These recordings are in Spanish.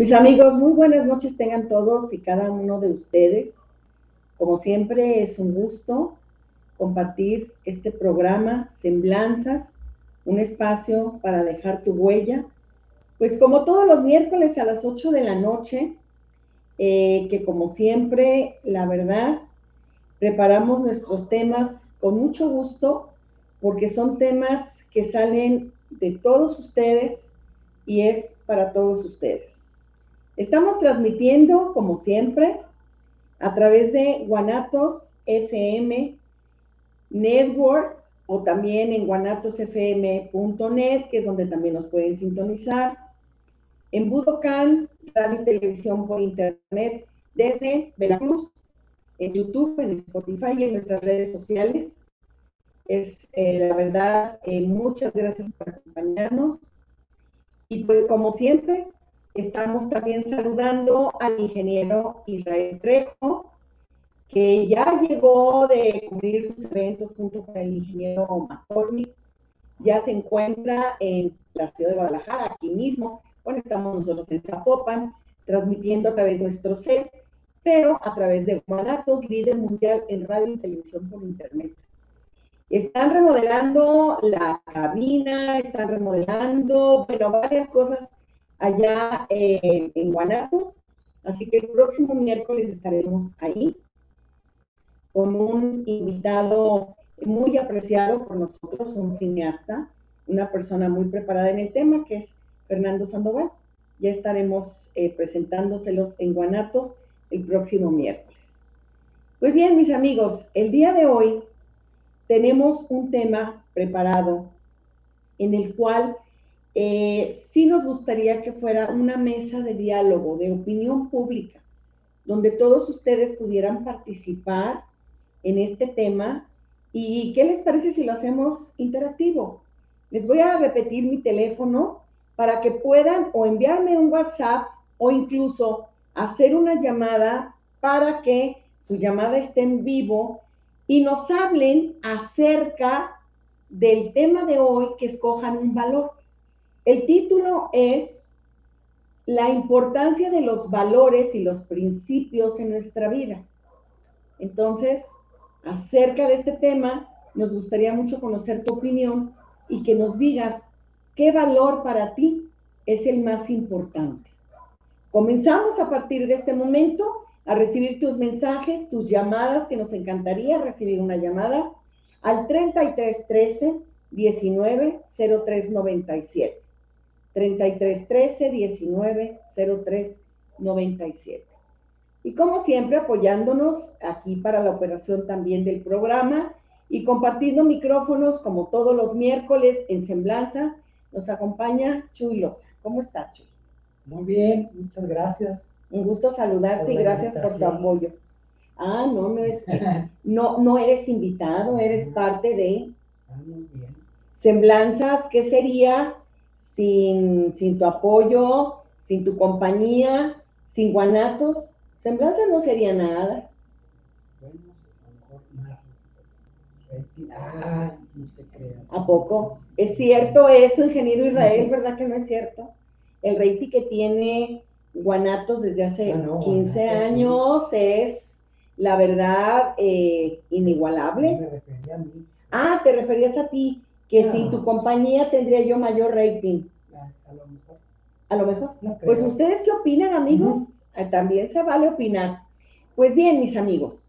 Mis amigos, muy buenas noches tengan todos y cada uno de ustedes. Como siempre, es un gusto compartir este programa, Semblanzas, un espacio para dejar tu huella. Pues como todos los miércoles a las 8 de la noche, eh, que como siempre, la verdad, preparamos nuestros temas con mucho gusto, porque son temas que salen de todos ustedes y es para todos ustedes. Estamos transmitiendo, como siempre, a través de Guanatos FM Network o también en guanatosfm.net, que es donde también nos pueden sintonizar. En Budokan, radio y televisión por internet desde Veracruz, en YouTube, en Spotify y en nuestras redes sociales. Es eh, la verdad, eh, muchas gracias por acompañarnos. Y pues como siempre, Estamos también saludando al ingeniero Israel Trejo, que ya llegó de cubrir sus eventos junto con el ingeniero McCormick. Ya se encuentra en la ciudad de Guadalajara, aquí mismo. Bueno, estamos nosotros en Zapopan, transmitiendo a través de nuestro set, pero a través de Guanatos, líder mundial en radio y televisión por internet. Están remodelando la cabina, están remodelando, bueno, varias cosas allá en Guanatos. Así que el próximo miércoles estaremos ahí con un invitado muy apreciado por nosotros, un cineasta, una persona muy preparada en el tema, que es Fernando Sandoval. Ya estaremos eh, presentándoselos en Guanatos el próximo miércoles. Pues bien, mis amigos, el día de hoy tenemos un tema preparado en el cual eh, sí nos gustaría que fuera una mesa de diálogo, de opinión pública, donde todos ustedes pudieran participar en este tema. ¿Y qué les parece si lo hacemos interactivo? Les voy a repetir mi teléfono para que puedan o enviarme un WhatsApp o incluso hacer una llamada para que su llamada esté en vivo y nos hablen acerca del tema de hoy que escojan un valor. El título es La importancia de los valores y los principios en nuestra vida. Entonces, acerca de este tema, nos gustaría mucho conocer tu opinión y que nos digas qué valor para ti es el más importante. Comenzamos a partir de este momento a recibir tus mensajes, tus llamadas, que nos encantaría recibir una llamada al 3313 19 0397. 33 13 19 03 97. Y como siempre, apoyándonos aquí para la operación también del programa y compartiendo micrófonos como todos los miércoles en Semblanzas, nos acompaña Chuy Loza. ¿Cómo estás, Chuy? Muy bien, muchas gracias. Un gusto saludarte y gracias por tu apoyo. Ah, no, no es, no, no eres invitado, eres parte de ah, muy bien. Semblanzas, ¿qué sería sin, tu apoyo, sin tu compañía, sin guanatos, semblanza no sería nada. ¿A poco? ¿Es cierto eso, ingeniero Israel? ¿Verdad que no es cierto? El rating que tiene Guanatos desde hace 15 ah, años es, la verdad, eh, inigualable. Ah, te referías a ti que sin tu compañía tendría yo mayor rating. A, lo mejor. A lo mejor. pues ustedes qué opinan, amigos? Ah, también se vale opinar. Pues bien, mis amigos,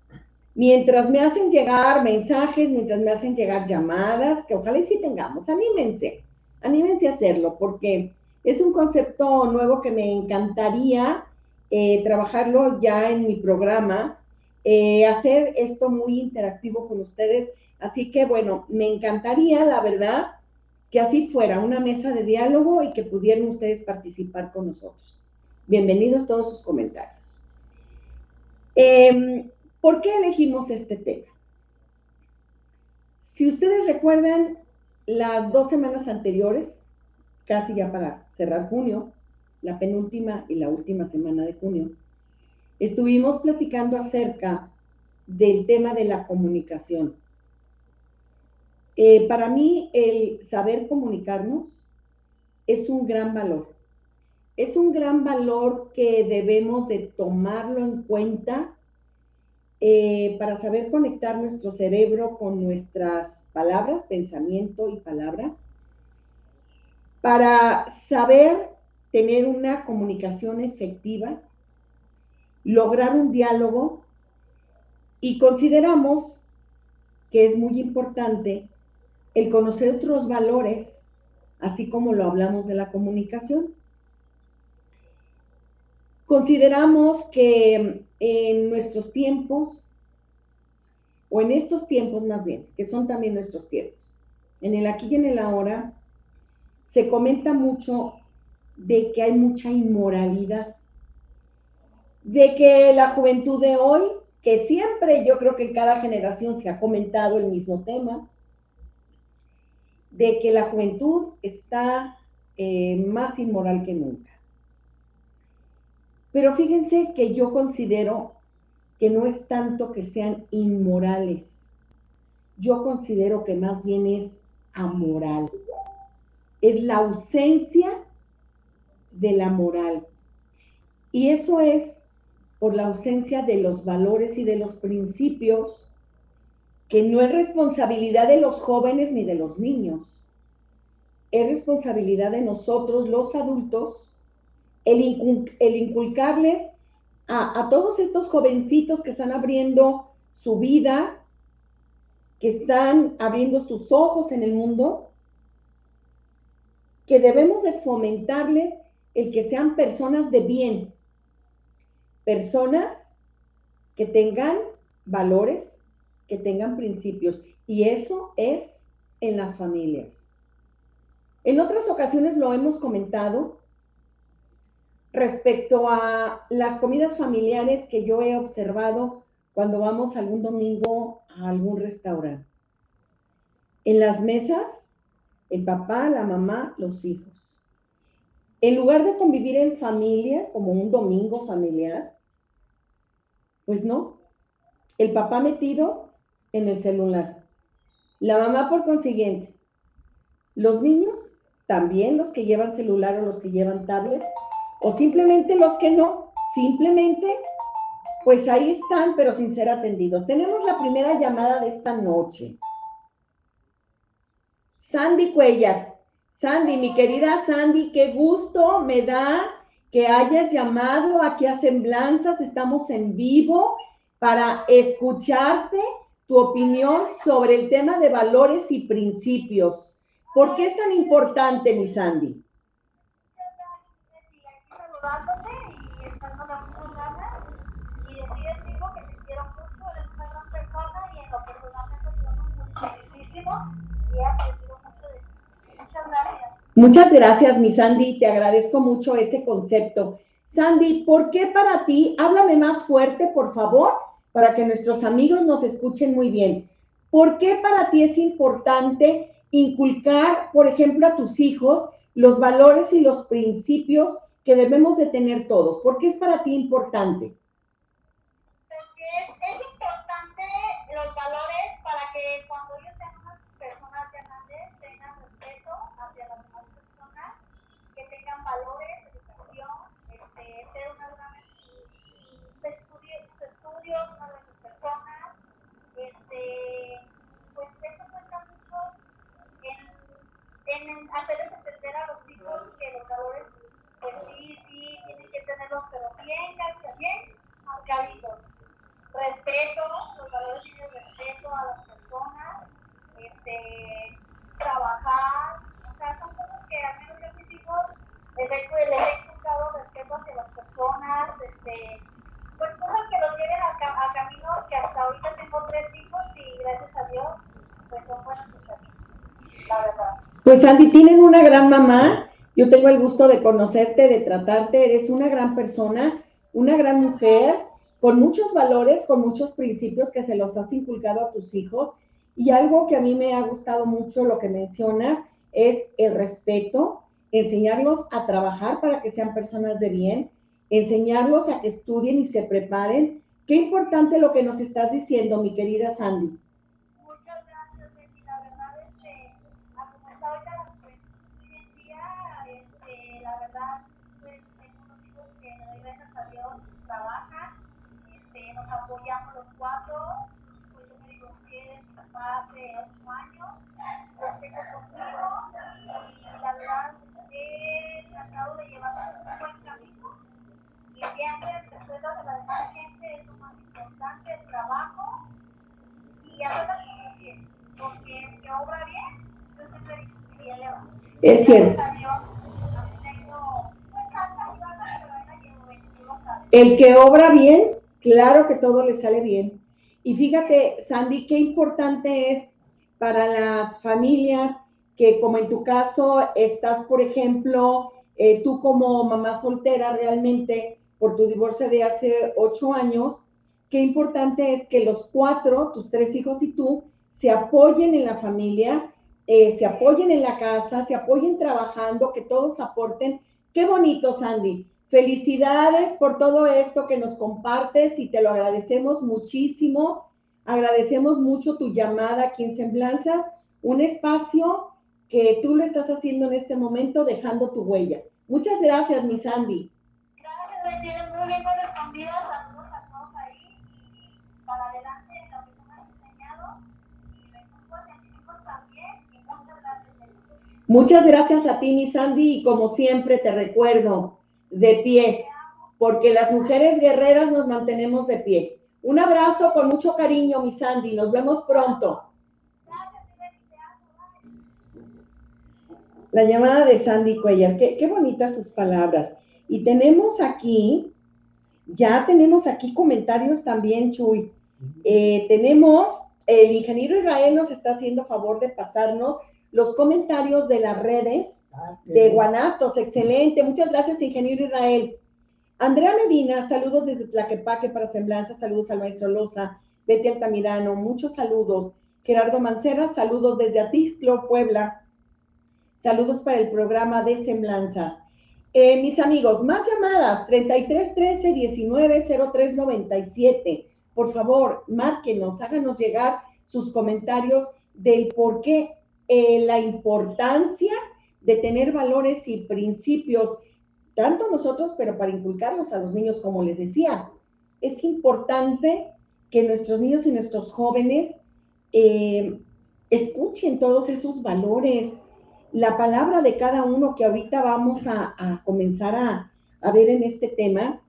mientras me hacen llegar mensajes, mientras me hacen llegar llamadas, que ojalá y sí tengamos, anímense, anímense a hacerlo, porque es un concepto nuevo que me encantaría eh, trabajarlo ya en mi programa, eh, hacer esto muy interactivo con ustedes Así que bueno, me encantaría, la verdad, que así fuera una mesa de diálogo y que pudieran ustedes participar con nosotros. Bienvenidos todos sus comentarios. Em, ¿Por qué elegimos este tema? Si ustedes recuerdan las dos semanas anteriores, casi ya para cerrar junio, la penúltima y la última semana de junio, estuvimos platicando acerca del tema de la comunicación. Eh, para mí el saber comunicarnos es un gran valor. es un gran valor que debemos de tomarlo en cuenta eh, para saber conectar nuestro cerebro con nuestras palabras, pensamiento y palabra, para saber tener una comunicación efectiva, lograr un diálogo y consideramos que es muy importante el conocer otros valores, así como lo hablamos de la comunicación. Consideramos que en nuestros tiempos, o en estos tiempos más bien, que son también nuestros tiempos, en el aquí y en el ahora, se comenta mucho de que hay mucha inmoralidad, de que la juventud de hoy, que siempre yo creo que en cada generación se ha comentado el mismo tema, de que la juventud está eh, más inmoral que nunca. Pero fíjense que yo considero que no es tanto que sean inmorales. Yo considero que más bien es amoral. Es la ausencia de la moral. Y eso es por la ausencia de los valores y de los principios, que no es responsabilidad de los jóvenes ni de los niños. Es responsabilidad de nosotros, los adultos, el, inculcarles a, a todos estos jovencitos que están abriendo su vida, que están abriendo sus ojos en el mundo, que debemos de fomentarles el que sean personas de bien, personas que tengan valores, que tengan principios. Y eso es en las familias. En otras ocasiones lo hemos comentado, respecto a las comidas familiares que yo he observado cuando vamos algún domingo a algún restaurante. En las mesas, el papá, la mamá, los hijos. En lugar de convivir en familia, como un domingo familiar, pues no. El papá metido en el celular. La mamá por consiguiente. Los niños, también los que llevan celular o los que llevan tablet, o simplemente los que no, simplemente, pues ahí están, pero sin ser atendidos. Tenemos la primera llamada de esta noche. Sandy Cuellar. Sandy, mi querida Sandy, qué gusto me da que hayas llamado aquí a Semblanzas. Estamos en vivo para escucharte tu opinión sobre el tema de valores y principios. ¿Por qué es tan importante, mi Sandy? Muchas gracias, mi Sandy, te agradezco mucho ese concepto. Sandy, ¿por qué para ti? Háblame más fuerte, por favor, para que nuestros amigos nos escuchen muy bien. ¿Por qué para ti es importante inculcar, por ejemplo, a tus hijos los valores y los principios que debemos de tener todos. ¿Por qué es para ti importante? Porque es, es importante los valores para que cuando ellos sean unas personas grandes tengan respeto hacia las demás personas, que tengan valores, educación, este, ser una gran estudios, estudios, una gran personas, pues eso cuenta mucho en, hacerles entender a los hijos que los valores sí, sí, tienen que tenerlos, pero bien, bien marcaditos. Respeto, los valores tienen respeto a las personas, este, trabajar, o sea, son cosas que al menos yo mis hijos les he, les he inculcado respeto hacia las personas, este, pues cosas que los lleven a, a que hasta ahorita tengo tres hijos y gracias a Dios, pues son buenos caminos, la verdad. Pues Andy, tienen una gran mamá yo tengo el gusto de conocerte, de tratarte, eres una gran persona, una gran mujer, con muchos valores, con muchos principios que se los has inculcado a tus hijos. Y algo que a mí me ha gustado mucho, lo que mencionas, es el respeto, enseñarlos a trabajar para que sean personas de bien, enseñarlos a que estudien y se preparen. Qué importante lo que nos estás diciendo, mi querida Sandy. Ocho años, los tengo conmigo y la verdad he tratado de llevarlos un buen camino y siempre el respeto de la demás gente es lo más importante, el trabajo y hacer las cosas bien, porque el que obra bien, yo siempre digo que. Es cierto. A a lo. El que obra bien, claro que todo le sale bien. Y fíjate, Sandy, qué importante es para las familias que, como en tu caso, estás, por ejemplo, eh, tú como mamá soltera realmente por tu divorcio de hace ocho años, qué importante es que los cuatro, tus tres hijos y tú, se apoyen en la familia, eh, se apoyen en la casa, se apoyen trabajando, que todos aporten. Qué bonito, Sandy. Felicidades por todo esto que nos compartes y te lo agradecemos muchísimo. Agradecemos mucho tu llamada aquí en Semblanzas, un espacio que tú lo estás haciendo en este momento dejando tu huella. Muchas gracias, mi Sandy. Gracias, me tienen muy bien correspondidas. Saludos a todos ahí y para adelante lo que tú me has enseñado. Y recursos científicos también. Y muchas gracias. Muchas gracias a ti, mi Sandy, y como siempre te recuerdo, de pie, porque las mujeres guerreras nos mantenemos de pie. Un abrazo con mucho cariño, mi Sandy. Nos vemos pronto. La llamada de Sandy Cuellar, qué, qué bonitas sus palabras. Y tenemos aquí, ya tenemos aquí comentarios también, Chuy. Eh, tenemos, el ingeniero Israel nos está haciendo favor de pasarnos los comentarios de las redes Ah, de. Guanatos. Excelente. Muchas gracias, ingeniero Israel. Andrea Medina, saludos desde Tlaquepaque para Semblanza, saludos al maestro Loza, Betty Altamirano, muchos saludos. Gerardo Mancera, saludos desde Atixtlo, Puebla. Saludos para el programa de Semblanzas. Eh, mis amigos, más llamadas, 33 13 19 03 97. Por favor, márquenos, háganos llegar sus comentarios del por qué eh, la importancia de tener valores y principios, tanto nosotros, pero para inculcarlos a los niños, como les decía, es importante que nuestros niños y nuestros jóvenes eh, escuchen todos esos valores, la palabra de cada uno que ahorita vamos a, comenzar a, a ver en este tema.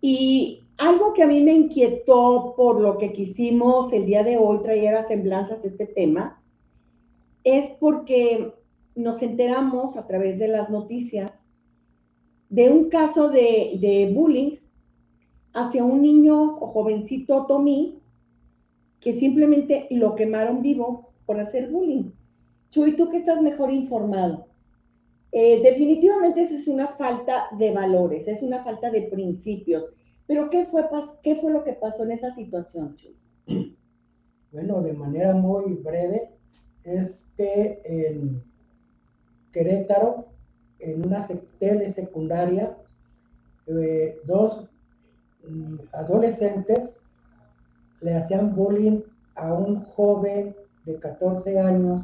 Y algo que a mí me inquietó por lo que quisimos el día de hoy traer a semblanzas este tema, es porque nos enteramos a través de las noticias de un caso de, bullying hacia un niño o jovencito Tommy que simplemente lo quemaron vivo por hacer bullying. Chuy, tú que estás mejor informado, eh, definitivamente eso es una falta de valores, es una falta de principios. Pero ¿qué fue, qué fue lo que pasó en esa situación, Chuy? Bueno, de manera muy breve, es que Querétaro, en una sec- tele secundaria, eh, dos mm, adolescentes le hacían bullying a un joven de 14 años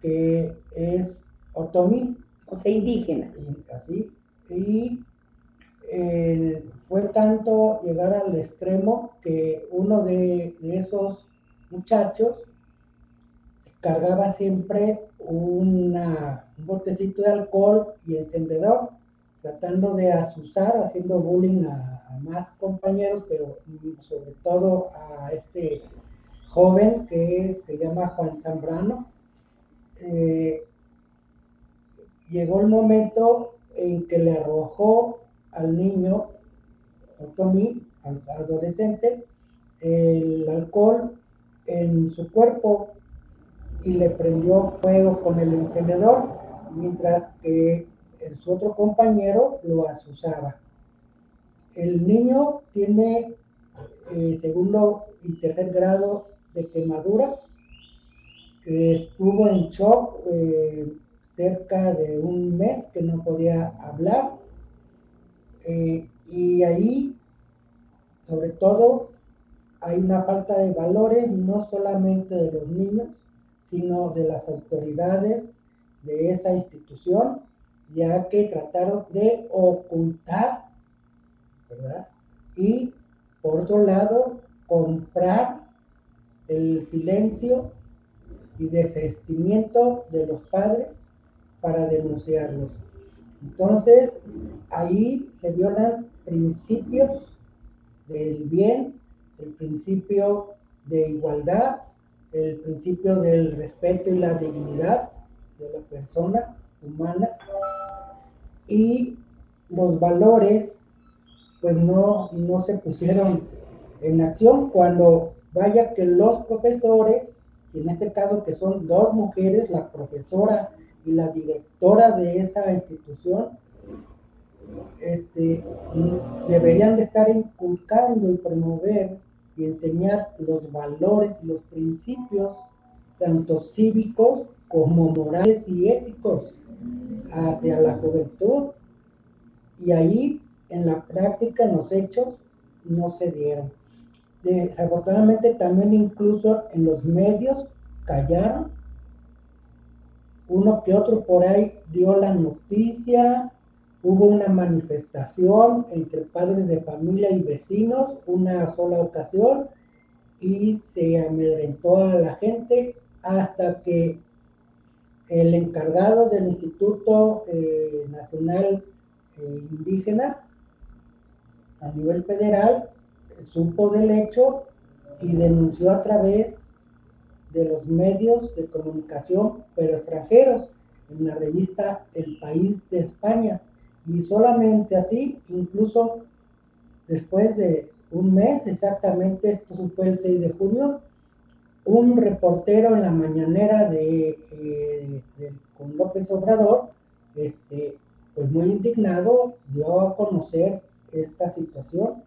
que es otomí, O sea, indígena. y así, y eh, fue tanto llegar al extremo que uno de, de esos muchachos cargaba siempre un botecito de alcohol y encendedor, tratando de asusar, haciendo bullying a, a más compañeros, pero sobre todo a este joven que se llama Juan Zambrano. Eh, llegó el momento en que le arrojó al niño, Otomi, al adolescente, el alcohol en su cuerpo y le prendió fuego con el encendedor, mientras que el- su otro compañero lo asusaba. El niño tiene eh, segundo y tercer grado de quemadura, que estuvo en shock eh, cerca de un mes que no podía hablar. Eh, y ahí, sobre todo, hay una falta de valores, no solamente de los niños, sino de las autoridades de esa institución, ya que trataron de ocultar, ¿verdad? Y por otro lado, comprar el silencio y desestimiento de los padres para denunciarlos. Entonces, ahí se violan principios del bien, el principio de igualdad, el principio del respeto y la dignidad de la persona humana y los valores pues no, no se pusieron en acción cuando vaya que los profesores, en este caso que son dos mujeres, la profesora y la directora de esa institución, este, deberían de estar inculcando y promover y enseñar los valores y los principios, tanto cívicos como morales y éticos, hacia la juventud. Y ahí, en la práctica, los hechos, no se dieron. Desafortunadamente también incluso en los medios callaron. Uno que otro por ahí dio la noticia, hubo una manifestación entre padres de familia y vecinos, una sola ocasión, y se amedrentó a la gente hasta que el encargado del Instituto eh, Nacional eh, Indígena a nivel federal supo del hecho y denunció a través de los medios de comunicación, pero extranjeros, en la revista El País de España. Y solamente así, incluso después de un mes exactamente, esto fue el 6 de junio, un reportero en la mañanera de, eh, con López Obrador, este, pues muy indignado, dio a conocer esta situación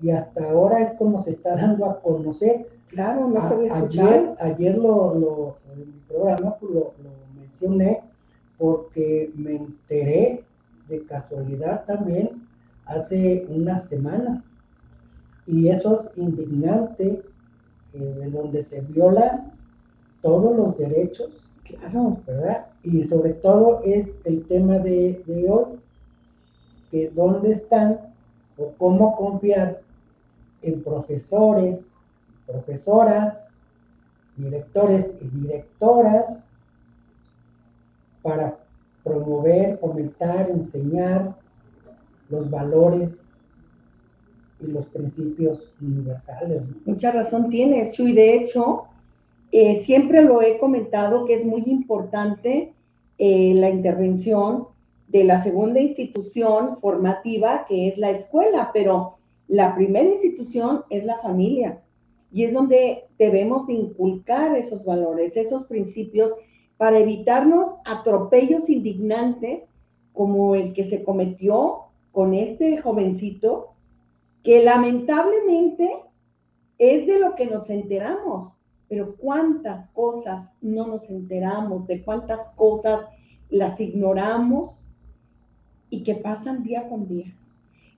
y hasta ahora es como se está dando a conocer. Claro, no se Ayer, ayer lo, lo, en mi programa pues, lo, lo mencioné porque me enteré de casualidad también hace una semana. Y eso es indignante, eh, donde se violan todos los derechos. Claro. ¿Verdad? Y sobre todo es el tema de, de hoy, que dónde están o cómo confiar en profesores, profesoras, directores y directoras para promover, fomentar, enseñar los valores y los principios universales. Mucha razón tienes, Chuy. De hecho, eh, siempre lo he comentado que es muy importante eh, la intervención de la segunda institución formativa, que es la escuela, pero la primera institución es la familia y es donde debemos inculcar esos valores, esos principios para evitarnos atropellos indignantes como el que se cometió con este jovencito, que lamentablemente es de lo que nos enteramos, pero cuántas cosas no nos enteramos, de cuántas cosas las ignoramos y que pasan día con día.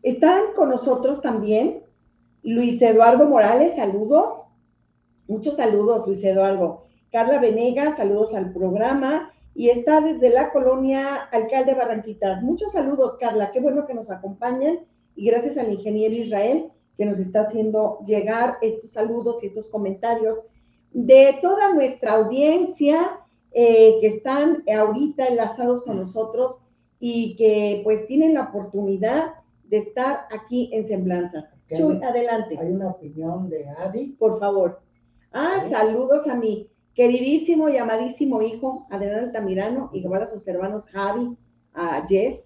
Están con nosotros también Luis Eduardo Morales, saludos. Muchos saludos, Luis Eduardo. Carla Venegas, saludos al programa. Y está desde la colonia Alcalde Barranquitas. Muchos saludos, Carla. Qué bueno que nos acompañan. Y gracias al ingeniero Israel que nos está haciendo llegar estos saludos y estos comentarios de toda nuestra audiencia eh, que están ahorita enlazados con nosotros y que pues tienen la oportunidad de estar aquí en Semblanzas. Chuy, adelante. Hay una opinión de Adi. Por favor. Ah, saludos a mi queridísimo y amadísimo hijo, Adrián Altamirano, y igual a sus hermanos Javi, a Jess.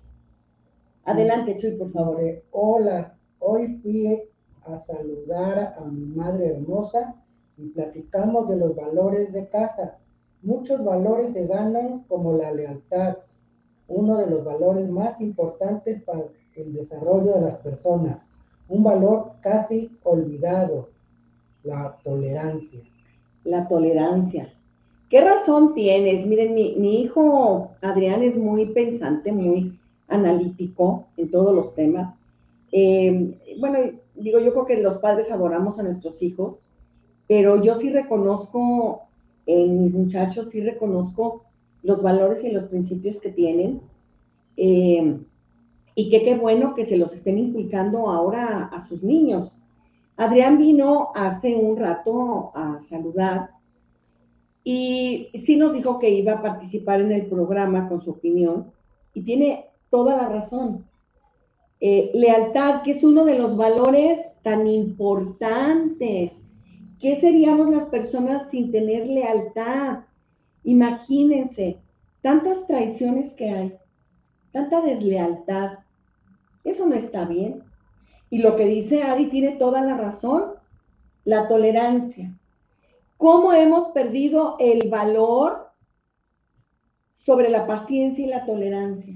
Adelante, Chuy, por favor. Hola, hoy fui a saludar a mi madre hermosa y platicamos de los valores de casa. Muchos valores se ganan como la lealtad, uno de los valores más importantes para el desarrollo de las personas. Un valor casi olvidado, la tolerancia. La tolerancia. ¿Qué razón tienes? Miren, mi, hijo Adrián es muy pensante, muy analítico en todos los temas. Eh, bueno, digo, yo creo que los padres adoramos a nuestros hijos, pero yo sí reconozco en mis muchachos, sí reconozco los valores y los principios que tienen. Eh, y que qué bueno que se los estén inculcando ahora a sus niños. Adrián vino hace un rato a saludar Y sí nos dijo que iba a participar en el programa con su opinión y tiene toda la razón. Eh, lealtad, que es uno de los valores tan importantes. ¿Qué seríamos las personas sin tener lealtad? Imagínense, tantas traiciones que hay, tanta deslealtad. Eso no está bien. Y lo que dice Adi tiene toda la razón, la tolerancia. ¿Cómo hemos perdido el valor sobre la paciencia y la tolerancia?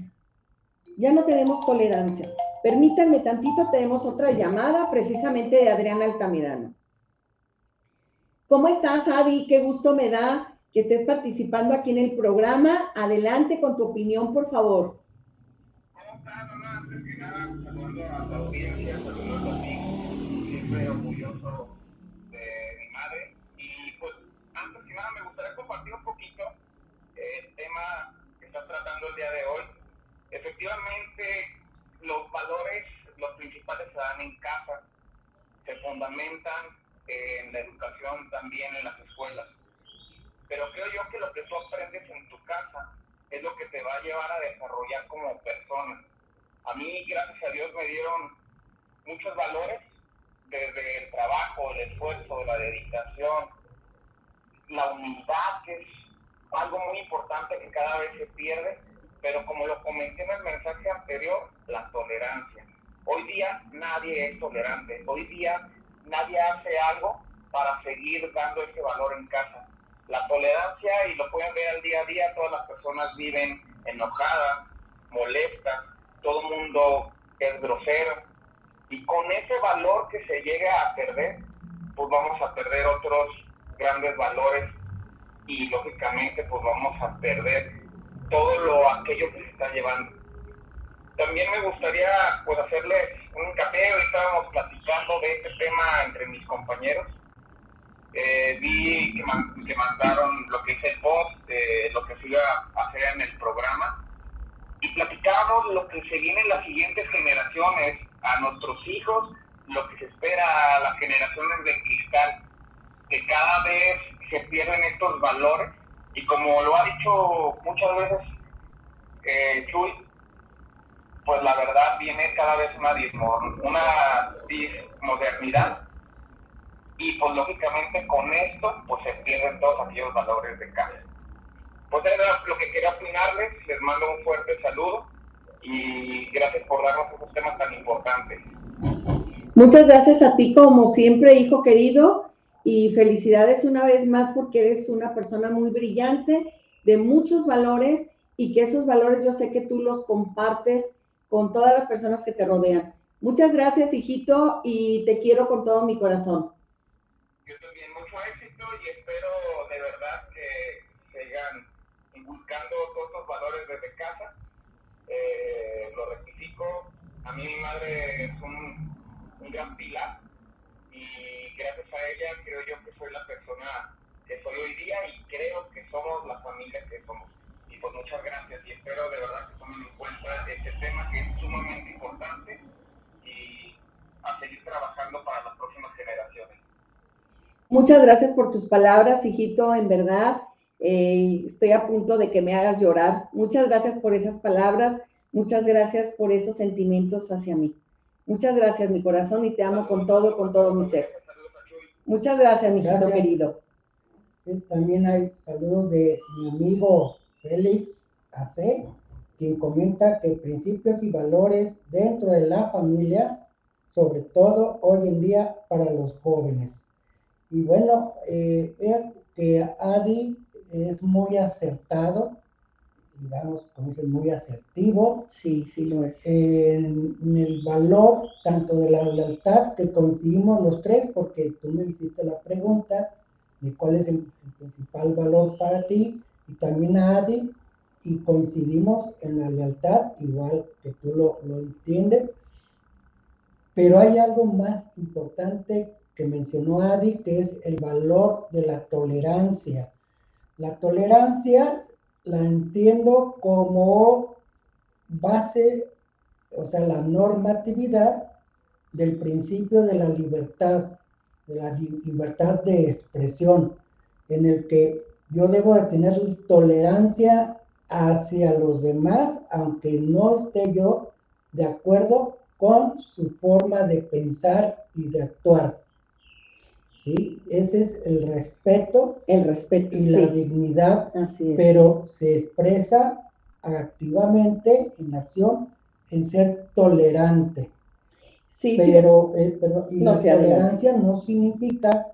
Ya no tenemos tolerancia. Permítanme tantito, tenemos otra llamada precisamente de Adriana Altamirano. ¿Cómo estás, Adi? Qué gusto me da que estés participando aquí en el programa. Adelante con tu opinión, por favor. Antes a audiencia. Siempre orgulloso de mi madre. Y pues, antes que nada, me gustaría compartir un poquito el tema que estás tratando el día de hoy. Efectivamente, los valores, los principales se dan en casa, se fundamentan en la educación también en las escuelas. Pero creo yo que lo que tú aprendes en tu casa es lo que te va a llevar a desarrollar como persona. A mí, gracias a Dios, me dieron muchos valores, desde el trabajo, el esfuerzo, la dedicación, la humildad, que es algo muy importante que cada vez se pierde, pero como lo comenté en el mensaje anterior, la tolerancia. Hoy día nadie es tolerante, hoy día nadie hace algo para seguir dando ese valor en casa. La tolerancia, y lo pueden ver al día a día, todas las personas viven enojadas, molestas, todo el mundo es grosero. Y con ese valor que se llega a perder, pues vamos a perder otros grandes valores y lógicamente pues vamos a perder todo lo aquello que se está llevando. También me gustaría pues hacerles un hincapié, estábamos platicando de este tema entre mis compañeros. Eh, vi que, mandaron lo que es el post lo que se a hacer en el programa y platicábamos lo que se viene en las siguientes generaciones, a nuestros hijos, lo que se espera a las generaciones de cristal, que cada vez se pierden estos valores y como lo ha dicho muchas veces eh, Chuy, pues la verdad viene cada vez una, una dismodernidad y pues lógicamente con esto pues se pierden todos aquellos valores de casa. Pues era lo que quería opinarles, les mando un fuerte saludo y gracias por darnos esos temas tan importantes. Muchas gracias a ti como siempre, hijo querido, y felicidades una vez más porque eres una persona muy brillante, de muchos valores y que esos valores yo sé que tú los compartes con todas las personas que te rodean. Muchas gracias, hijito, y te quiero con todo mi corazón. Yo también, mucho éxito y espero de verdad que sigan inculcando todos estos valores desde casa. Eh, lo rectifico, a mí mi madre es un, un gran pilar y gracias a ella creo yo que soy la persona que soy hoy día y creo que somos la familia que somos. Y pues muchas gracias y espero de verdad que tomen en cuenta este tema que es sumamente importante y a seguir trabajando para las próximas generaciones. Muchas gracias por tus palabras, hijito, en verdad. Eh, estoy a punto de que me hagas llorar. Muchas gracias por esas palabras, muchas gracias por esos sentimientos hacia mí. Muchas gracias, mi corazón, y te amo con todo, con todo mi ser. Muchas gracias, mi hijito querido. También hay saludos de mi amigo Félix AC, quien comenta que principios y valores dentro de la familia, sobre todo hoy en día para los jóvenes. Y bueno, eh, que Adi es muy acertado digamos, como dice, muy asertivo. Sí, sí lo es. En, el valor tanto de la lealtad, que coincidimos los tres, porque tú me hiciste la pregunta de cuál es el, principal valor para ti, y también a Adi, y coincidimos en la lealtad, igual que tú lo, lo entiendes. Pero hay algo más importante que mencionó Adi, que es el valor de la tolerancia. La tolerancia la entiendo como base, o sea, la normatividad del principio de la libertad, de la libertad de expresión, en el que yo debo de tener tolerancia hacia los demás, aunque no esté yo de acuerdo con su forma de pensar y de actuar. ¿Sí? Ese es el respeto. El respeto y la dignidad, Así es. pero se expresa activamente en acción en ser tolerante. Sí, pero, eh, perdón, y No, la adelante. tolerancia no significa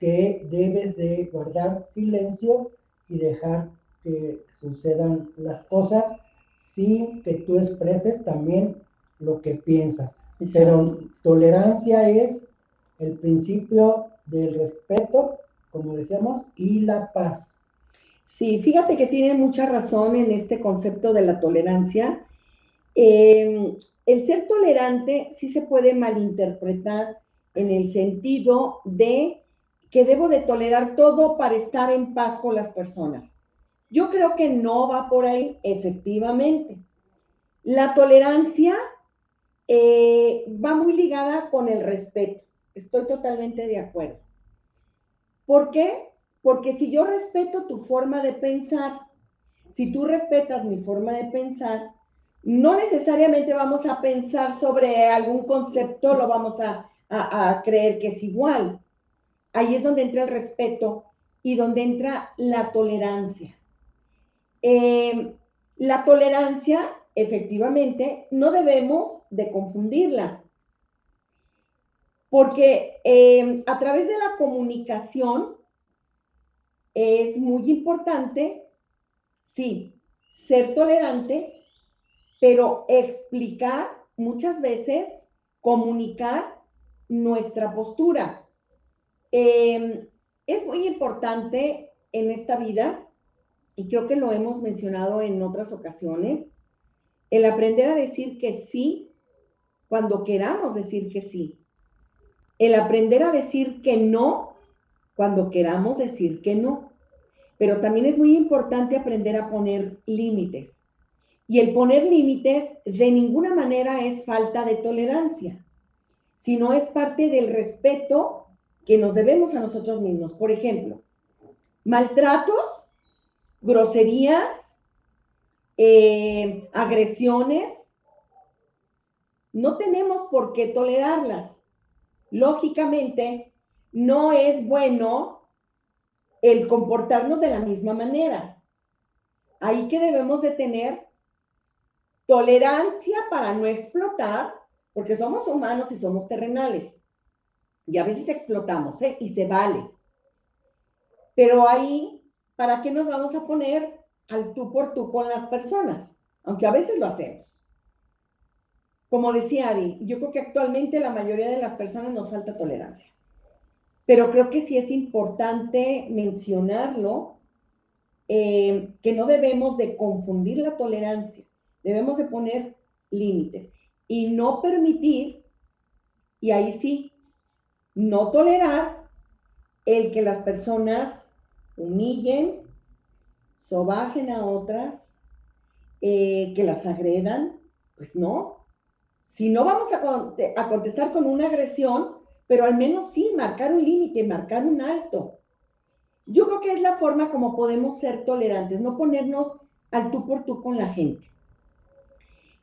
que debes de guardar silencio y dejar que sucedan las cosas sin que tú expreses también lo que piensas. Exacto. Pero tolerancia es el principio del respeto, como decíamos, y la paz. Sí, fíjate que tiene mucha razón en este concepto de la tolerancia. Eh, el ser tolerante sí se puede malinterpretar en el sentido de que debo de tolerar todo para estar en paz con las personas. Yo creo que no va por ahí, efectivamente. La tolerancia eh, va muy ligada con el respeto. Estoy totalmente de acuerdo. ¿Por qué? Porque si yo respeto tu forma de pensar, si tú respetas mi forma de pensar, no necesariamente vamos a pensar sobre algún concepto, lo vamos a, creer que es igual. Ahí es donde entra el respeto y donde entra la tolerancia. Eh, la tolerancia, efectivamente, no debemos de confundirla, porque eh, a través de la comunicación es muy importante, sí, ser tolerante, pero explicar muchas veces, comunicar nuestra postura. Eh, es muy importante en esta vida, y creo que lo hemos mencionado en otras ocasiones, el aprender a decir que sí cuando queramos decir que sí. El aprender a decir que no cuando queramos decir que no. Pero también es muy importante aprender a poner límites. Y el poner límites de ninguna manera es falta de tolerancia, sino es parte del respeto que nos debemos a nosotros mismos. Por ejemplo, maltratos, groserías, eh, agresiones, no tenemos por qué tolerarlas. Lógicamente, no es bueno el comportarnos de la misma manera. Ahí que debemos de tener tolerancia para no explotar, porque somos humanos y somos terrenales. Y a veces explotamos, ¿eh? Y se vale. Pero ahí, ¿para qué nos vamos a poner al tú por tú con las personas? Aunque a veces lo hacemos. Como decía Adi, yo creo que actualmente la mayoría de las personas nos falta tolerancia. Pero creo que sí es importante mencionarlo, eh, que no debemos de confundir la tolerancia, debemos de poner límites y no permitir, y ahí sí, no tolerar el que las personas humillen, sobajen a otras, eh, que las agredan, pues no. Si no vamos a, cont a contestar con una agresión, pero al menos sí, marcar un límite, marcar un alto. Yo creo que es la forma como podemos ser tolerantes, no ponernos al tú por tú con la gente.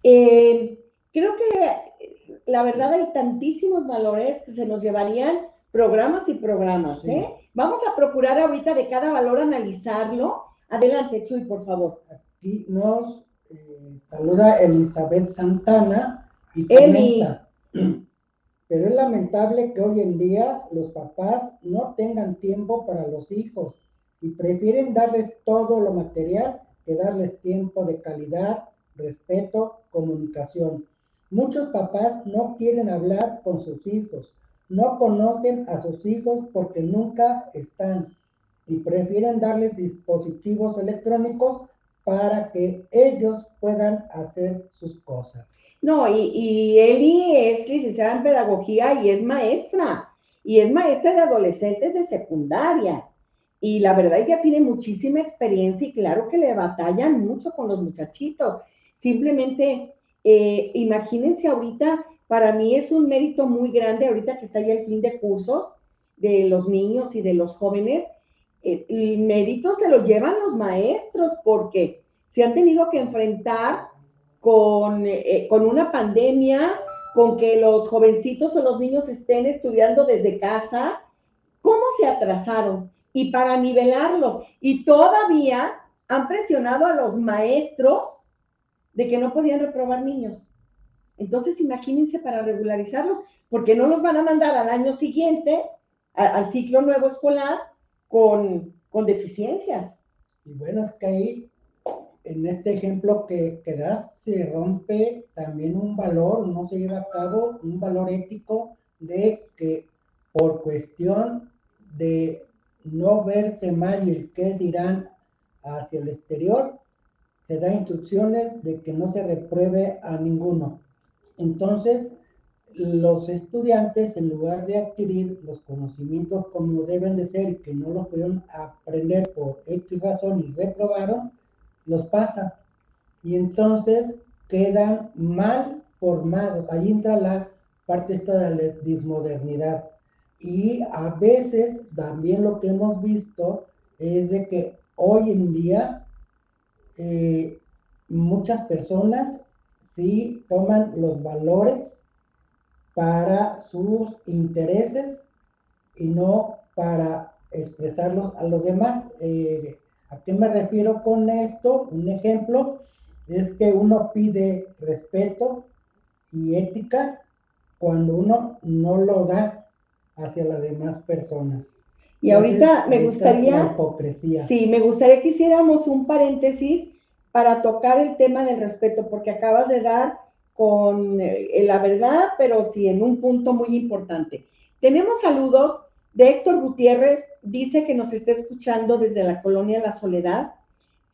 Eh, creo que la verdad hay tantísimos valores que se nos llevarían programas y programas, Sí. ¿eh? Vamos a procurar ahorita de cada valor analizarlo. Adelante, Chuy, por favor. Aquí nos eh, saluda Elizabeth Santana Eli. pero es lamentable que hoy en día los papás no tengan tiempo para los hijos y prefieren darles todo lo material que darles tiempo de calidad, respeto, comunicación. Muchos papás no quieren hablar con sus hijos, no conocen a sus hijos porque nunca están y prefieren darles dispositivos electrónicos para que ellos puedan hacer sus cosas. No, y, Eli es licenciada en pedagogía y es maestra, y es maestra de adolescentes de secundaria. Y la verdad ella tiene muchísima experiencia y claro que le batallan mucho con los muchachitos. Simplemente, eh, imagínense ahorita, para mí es un mérito muy grande ahorita que está ya el fin de cursos de los niños y de los jóvenes, eh, el mérito se lo llevan los maestros porque se han tenido que enfrentar con, eh, con una pandemia, con que los jovencitos o los niños estén estudiando desde casa. ¿Cómo se atrasaron? Y para nivelarlos. Y todavía han presionado a los maestros de que no podían reprobar niños. Entonces, imagínense para regularizarlos, porque no los van a mandar al año siguiente, al ciclo nuevo escolar, con, con deficiencias. Y bueno, es que ahí, en este ejemplo que, que das, se rompe también un valor, no se lleva a cabo un valor ético de que por cuestión de no verse mal y el qué dirán hacia el exterior, se da instrucciones de que no se repruebe a ninguno. Entonces, los estudiantes, en lugar de adquirir los conocimientos como deben de ser, que no los pudieron aprender por X razón y reprobaron, los pasan. Y entonces quedan mal formados. Ahí entra la parte esta de la dismodernidad. Y a veces también lo que hemos visto es de que hoy en día eh, muchas personas sí toman los valores para sus intereses y no para expresarlos a los demás. Eh, ¿A qué me refiero con esto? Un ejemplo es que uno pide respeto y ética cuando uno no lo da hacia las demás personas. Y ahorita me gustaría, sí, me gustaría que hiciéramos un paréntesis para tocar el tema del respeto, porque acabas de dar con eh, la verdad, pero sí en un punto muy importante. Tenemos saludos de Héctor Gutiérrez, dice que nos está escuchando desde la colonia La Soledad.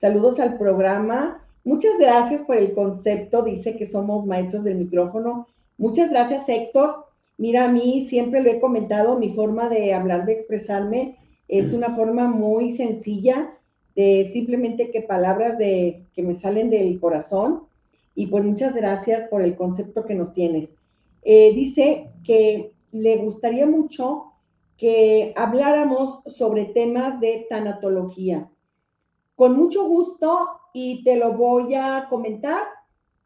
Saludos al programa. Muchas gracias por el concepto, dice que somos maestros del micrófono. Muchas gracias, Héctor. Mira, a mí siempre lo he comentado, mi forma de hablar, de expresarme, es una forma muy sencilla, de simplemente que palabras de, que me salen del corazón. Y pues muchas gracias por el concepto que nos tienes. Eh, dice que le gustaría mucho que habláramos sobre temas de tanatología. Con mucho gusto y te lo voy a comentar.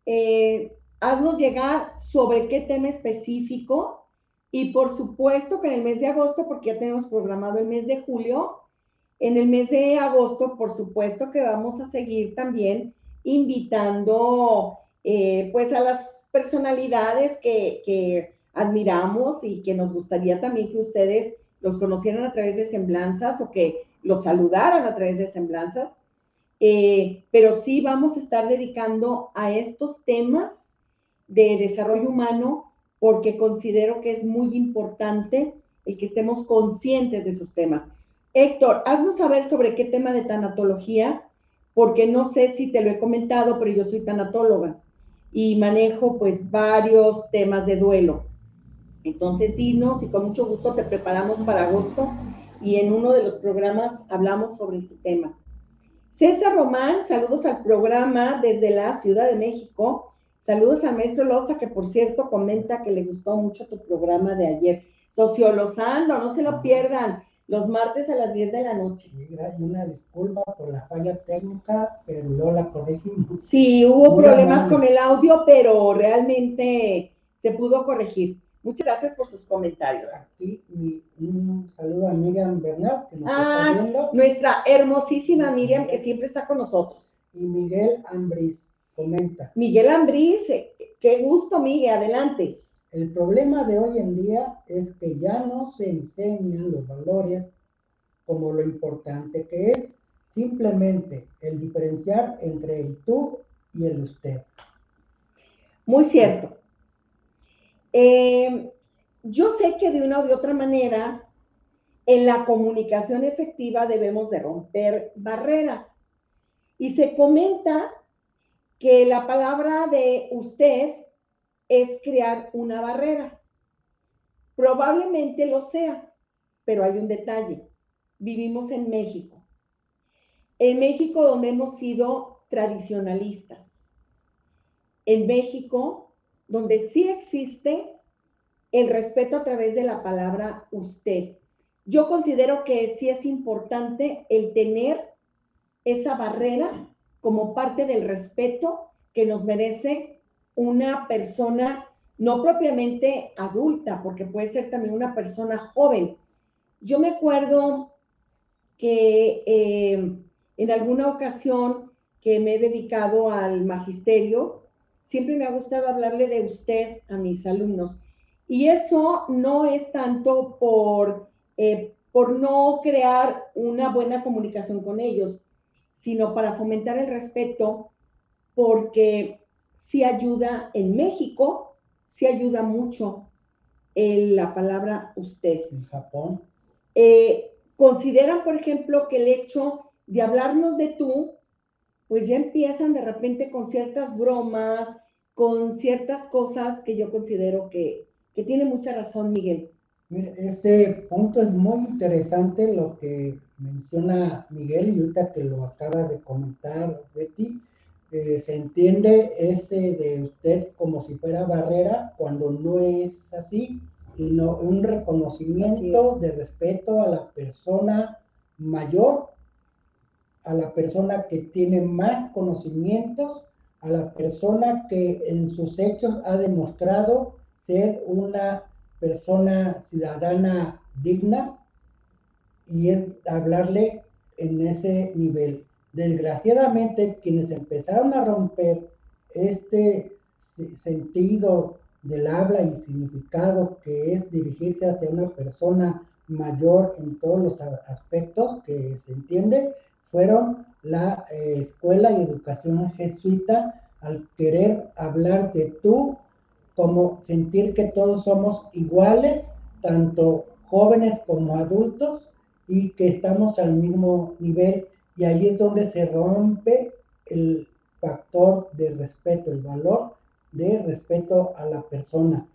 Eh, haznos llegar sobre qué tema específico y por supuesto que en el mes de agosto, porque ya tenemos programado el mes de julio, en el mes de agosto, por supuesto que vamos a seguir también invitando eh, pues a las personalidades que, que, admiramos y que nos gustaría también que ustedes los conocieran a través de semblanzas o que los saludaran a través de semblanzas. Eh, pero sí vamos a estar dedicando a estos temas de desarrollo humano porque considero que es muy importante el que estemos conscientes de esos temas. Héctor, haznos saber sobre qué tema de tanatología, porque no sé si te lo he comentado, pero yo soy tanatóloga y manejo pues varios temas de duelo. Entonces, dinos y con mucho gusto te preparamos para agosto y en uno de los programas hablamos sobre este tema. César Román, saludos al programa desde la Ciudad de México. Saludos al maestro Loza, que por cierto comenta que le gustó mucho tu programa de ayer. Sociolosando, no se lo pierdan los martes a las 10 de la noche. Y una disculpa por la falla técnica, pero no la corregimos. Sí, hubo problemas con el audio, pero realmente se pudo corregir. Muchas gracias por sus comentarios. Aquí y un saludo a Miriam Bernal, que nos ah, está viendo. Nuestra hermosísima Miriam, que siempre está con nosotros. Y Miguel Ambriz, comenta. Miguel Ambriz, eh, qué gusto, Miguel, adelante. El problema de hoy en día es que ya no se enseñan los valores como lo importante que es simplemente el diferenciar entre el tú y el usted. Muy cierto. Eh, yo sé que de una u otra manera, en la comunicación efectiva debemos de romper barreras. Y se comenta que la palabra de usted es crear una barrera. Probablemente lo sea, pero hay un detalle. Vivimos en México. En México donde hemos sido tradicionalistas. En México donde sí existe el respeto a través de la palabra usted. yo considero que sí es importante el tener esa barrera como parte del respeto que nos merece una persona no propiamente adulta, porque puede ser también una persona joven. Yo me acuerdo que eh, en alguna ocasión que me he dedicado al magisterio, siempre me ha gustado hablarle de usted a mis alumnos. Y eso no es tanto por, eh, por no crear una buena comunicación con ellos, sino para fomentar el respeto, porque sí ayuda en México, sí ayuda mucho en la palabra usted. En Japón. Eh, consideran, por ejemplo, que el hecho de hablarnos de tú, pues ya empiezan de repente con ciertas bromas, con ciertas cosas que yo considero que, que tiene mucha razón Miguel. Ese punto es muy interesante lo que menciona Miguel y ahorita que lo acaba de comentar Betty. Eh, se entiende ese de usted como si fuera barrera cuando no es así, sino un reconocimiento de respeto a la persona mayor, a la persona que tiene más conocimientos, a la persona que en sus hechos ha demostrado ser una persona ciudadana digna y es hablarle en ese nivel. Desgraciadamente, quienes empezaron a romper este sentido del habla y significado que es dirigirse hacia una persona mayor en todos los aspectos que se entiende, fueron la eh, escuela y educación jesuita al querer hablar de tú como sentir que todos somos iguales, tanto jóvenes como adultos, y que estamos al mismo nivel. Y ahí es donde se rompe el factor de respeto, el valor de respeto a la persona.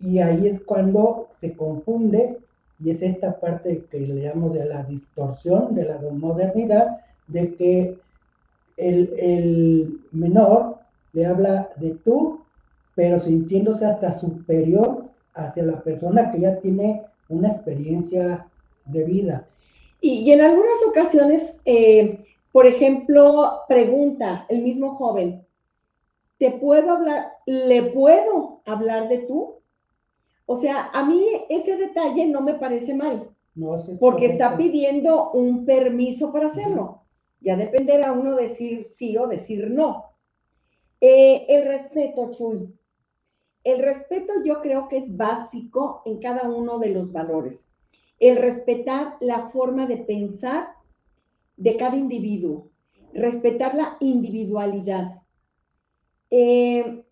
Y ahí es cuando se confunde, y es esta parte que le llamo de la distorsión, de la modernidad, de que el, el menor le habla de tú pero sintiéndose hasta superior hacia la persona que ya tiene una experiencia de vida. Y, en algunas ocasiones, eh, por ejemplo, pregunta el mismo joven, ¿te puedo hablar, le puedo hablar de tú? O sea, a mí ese detalle no me parece mal, no, porque está pidiendo un permiso para hacerlo. Ya dependerá uno decir sí o decir no. Eh, el respeto, Chuy. El respeto yo creo que es básico en cada uno de los valores. El respetar la forma de pensar de cada individuo, respetar la individualidad. Eh,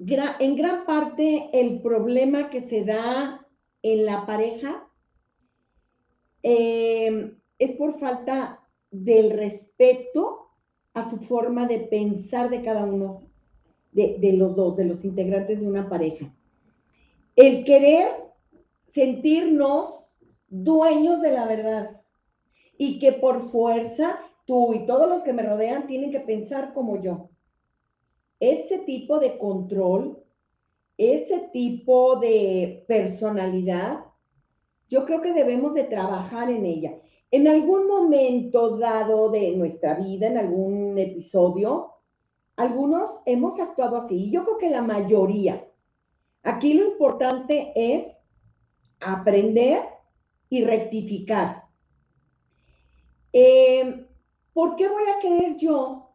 en gran parte el problema que se da en la pareja eh, es por falta del respeto a su forma de pensar de cada uno de, los dos, de los integrantes de una pareja. El querer sentirnos dueños de la verdad y que por fuerza tú y todos los que me rodean tienen que pensar como yo. Ese tipo de control, ese tipo de personalidad, yo creo que debemos de trabajar en ella. En algún momento dado de nuestra vida, en algún episodio, algunos hemos actuado así, yo creo que la mayoría. Aquí lo importante es aprender y rectificar. Eh, ¿Por qué voy a querer yo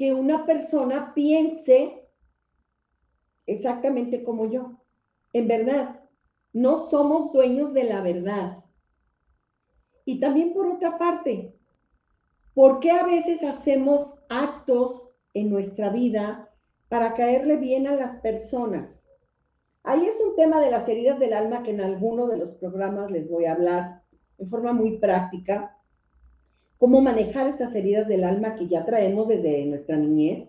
que una persona piense exactamente como yo? En verdad, no somos dueños de la verdad. Y también por otra parte, ¿por qué a veces hacemos actos en nuestra vida para caerle bien a las personas. Ahí es un tema de las heridas del alma que en alguno de los programas les voy a hablar en forma muy práctica, cómo manejar estas heridas del alma que ya traemos desde nuestra niñez.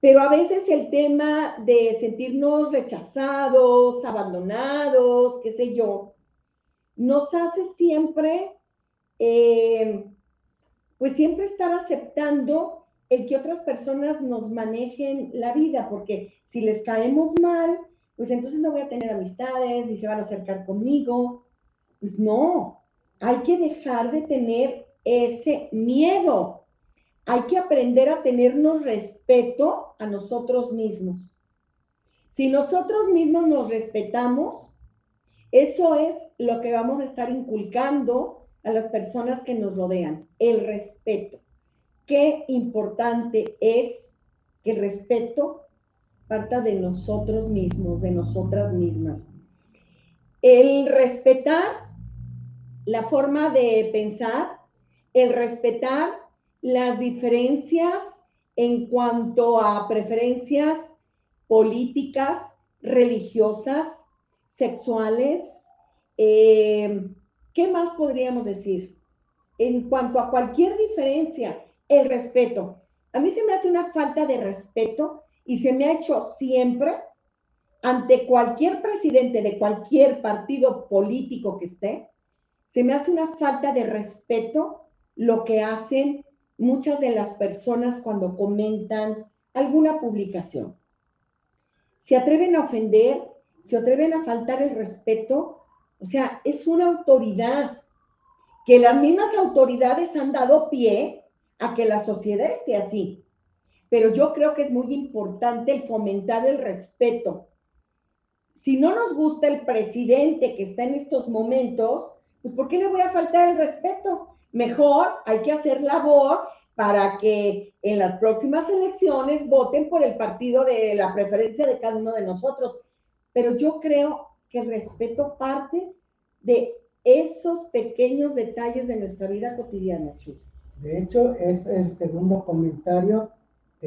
Pero a veces el tema de sentirnos rechazados, abandonados, qué sé yo, nos hace siempre, eh, pues siempre estar aceptando el que otras personas nos manejen la vida, porque si les caemos mal, pues entonces no voy a tener amistades, ni se van a acercar conmigo. Pues no, hay que dejar de tener ese miedo. Hay que aprender a tenernos respeto a nosotros mismos. Si nosotros mismos nos respetamos, eso es lo que vamos a estar inculcando a las personas que nos rodean, el respeto. Qué importante es que el respeto parta de nosotros mismos, de nosotras mismas. El respetar la forma de pensar, el respetar las diferencias en cuanto a preferencias políticas, religiosas, sexuales. Eh, ¿Qué más podríamos decir? En cuanto a cualquier diferencia, el respeto. A mí se me hace una falta de respeto y se me ha hecho siempre ante cualquier presidente de cualquier partido político que esté, se me hace una falta de respeto lo que hacen muchas de las personas cuando comentan alguna publicación. Se atreven a ofender, se atreven a faltar el respeto, o sea, es una autoridad que las mismas autoridades han dado pie a que la sociedad esté así pero yo creo que es muy importante el fomentar el respeto. Si no nos gusta el presidente que está en estos momentos, pues ¿por qué le voy a faltar el respeto? Mejor hay que hacer labor para que en las próximas elecciones voten por el partido de la preferencia de cada uno de nosotros. Pero yo creo que el respeto parte de esos pequeños detalles de nuestra vida cotidiana, Chu. De hecho, es el segundo comentario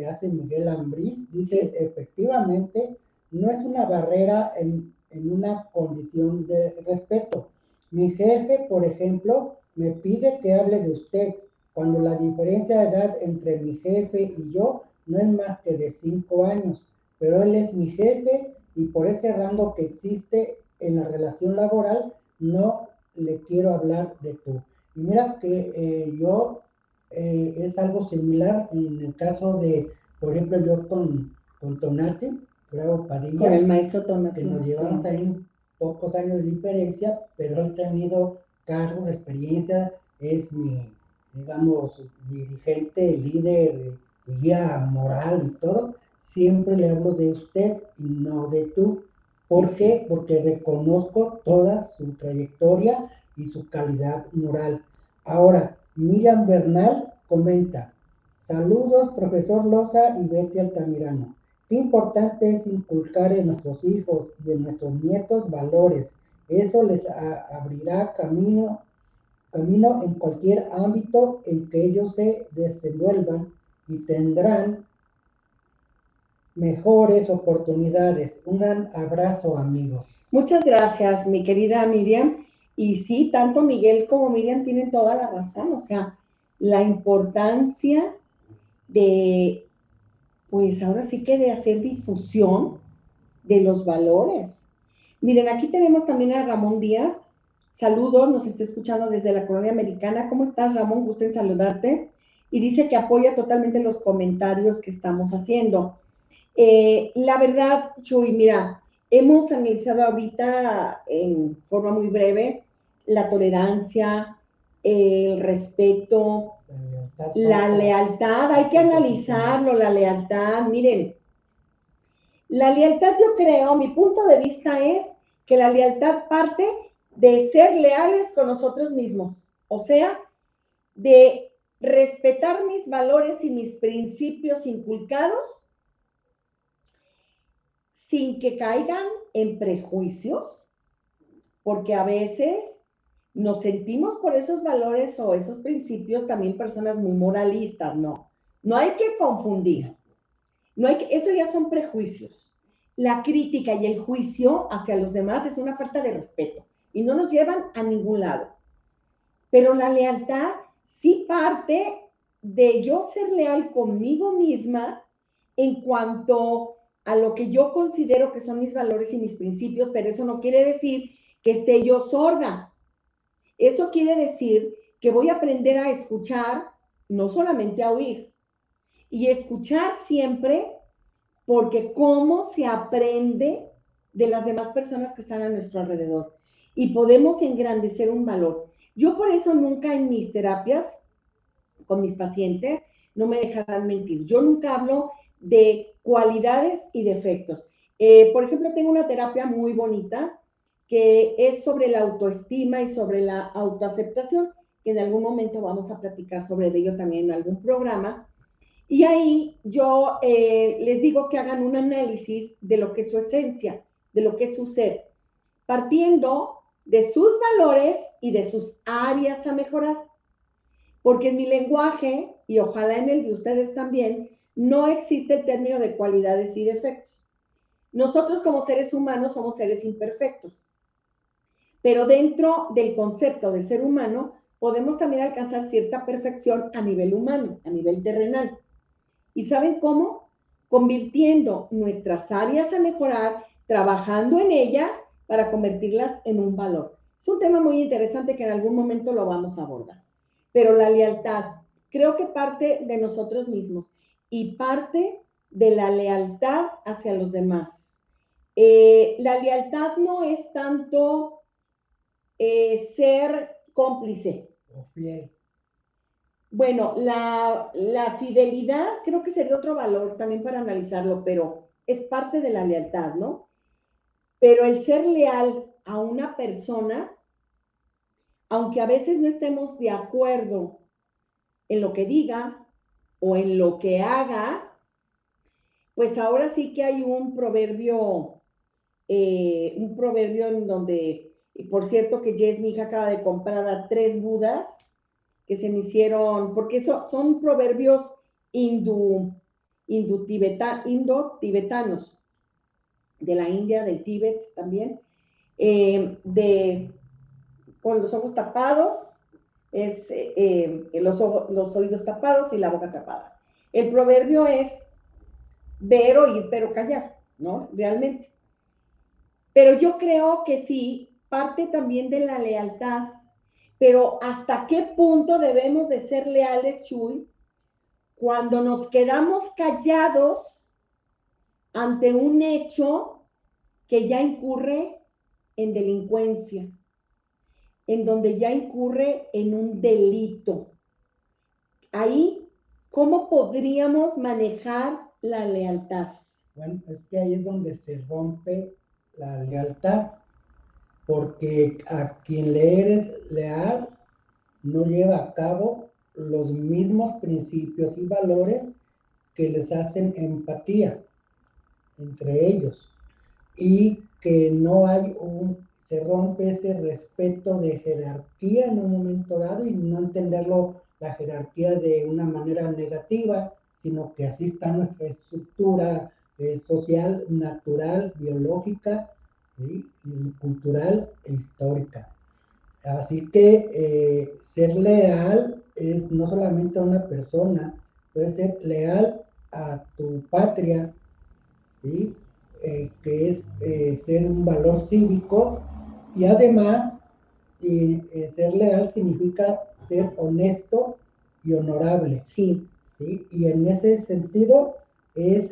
hace Miguel Ambriz, dice, efectivamente, no es una barrera en, en una condición de respeto. Mi jefe, por ejemplo, me pide que hable de usted, cuando la diferencia de edad entre mi jefe y yo no es más que de cinco años, pero él es mi jefe y por ese rango que existe en la relación laboral, no le quiero hablar de tú. Y mira que eh, yo eh, es algo similar en el caso de, por ejemplo, yo con, con Tonati, Bravo Padilla. Con el maestro Tonati. Que nos llevamos ahí pocos años de diferencia, pero he tenido cargos, experiencia, es mi, digamos, dirigente, líder, guía moral y todo. Siempre le hablo de usted y no de tú. ¿Por qué? Porque reconozco toda su trayectoria y su calidad moral. Ahora, Miriam Bernal comenta, saludos profesor Loza y Betty Altamirano. Qué importante es inculcar en nuestros hijos y en nuestros nietos valores. Eso les abrirá camino, camino en cualquier ámbito en que ellos se desenvuelvan y tendrán mejores oportunidades. Un gran abrazo, amigos. Muchas gracias, mi querida Miriam. Y sí, tanto Miguel como Miriam tienen toda la razón, o sea, la importancia de, pues ahora sí que de hacer difusión de los valores. Miren, aquí tenemos también a Ramón Díaz. Saludos, nos está escuchando desde la colonia americana. ¿Cómo estás, Ramón? Gusto en saludarte. Y dice que apoya totalmente los comentarios que estamos haciendo. Eh, la verdad, Chuy, mira, hemos analizado ahorita en forma muy breve la tolerancia, el respeto, la lealtad, hay que analizarlo, la lealtad. Miren, la lealtad yo creo, mi punto de vista es que la lealtad parte de ser leales con nosotros mismos, o sea, de respetar mis valores y mis principios inculcados sin que caigan en prejuicios, porque a veces nos sentimos por esos valores o esos principios también personas muy moralistas, no. No hay que confundir. No hay que, eso ya son prejuicios. La crítica y el juicio hacia los demás es una falta de respeto y no nos llevan a ningún lado. Pero la lealtad sí parte de yo ser leal conmigo misma en cuanto a lo que yo considero que son mis valores y mis principios, pero eso no quiere decir que esté yo sorda quiere decir que voy a aprender a escuchar, no solamente a oír, y escuchar siempre, porque cómo se aprende de las demás personas que están a nuestro alrededor. y podemos engrandecer un valor. Yo por eso nunca en mis terapias con mis pacientes, no me dejarán mentir, yo nunca hablo de cualidades y defectos. Eh, por ejemplo, tengo una terapia muy bonita que es sobre la autoestima y sobre la autoaceptación, que en algún momento vamos a platicar sobre ello también en algún programa. Y ahí yo eh, les digo que hagan un análisis de lo que es su esencia, de lo que es su ser, partiendo de sus valores y de sus áreas a mejorar. Porque en mi lenguaje, y ojalá en el de ustedes también, no existe el término de cualidades y defectos. Nosotros como seres humanos somos seres imperfectos, pero dentro del concepto de ser humano podemos también alcanzar cierta perfección a nivel humano, a nivel terrenal. ¿Y saben cómo? Convirtiendo nuestras áreas a mejorar, trabajando en ellas para convertirlas en un valor. Es un tema muy interesante que en algún momento lo vamos a abordar. Pero la lealtad, creo que parte de nosotros mismos y parte de la lealtad hacia los demás. Eh, la lealtad no es tanto eh, ser cómplice. O fiel. Bueno, la, la, fidelidad creo que sería otro valor también para analizarlo, pero es parte de la lealtad, ¿no? Pero el ser leal a una persona, aunque a veces no estemos de acuerdo en lo que diga o en lo que haga, pues ahora sí que hay un proverbio, eh, un proverbio en donde, por cierto que Jess, mi hija, acaba de comprar a tres budas que se me hicieron, porque son proverbios hindú, indo-tibetanos, de la India, del Tíbet también, eh, de, con los ojos tapados, es eh, los, los oídos tapados y la boca tapada. El proverbio es ver, oír, pero callar, ¿no? Realmente. Pero yo creo que sí, parte también de la lealtad. Pero ¿hasta qué punto debemos de ser leales, Chuy? Cuando nos quedamos callados ante un hecho que ya incurre en delincuencia, en donde ya incurre en un delito. Ahí, ¿cómo podríamos manejar la lealtad? Bueno, es que ahí es donde se rompe la lealtad, porque a quien le eres leal no lleva a cabo los mismos principios y valores que les hacen empatía entre ellos. Y que no hay un se rompe ese respeto de jerarquía en un momento dado y no entenderlo la jerarquía de una manera negativa, sino que así está nuestra estructura eh, social, natural, biológica, cultural e histórica. Así que eh, ser leal es no solamente a una persona, puede ser leal a tu patria, ¿sí? Eh, que es ser un valor cívico y además, eh, ser leal significa ser honesto y honorable. Sí. Y en ese sentido es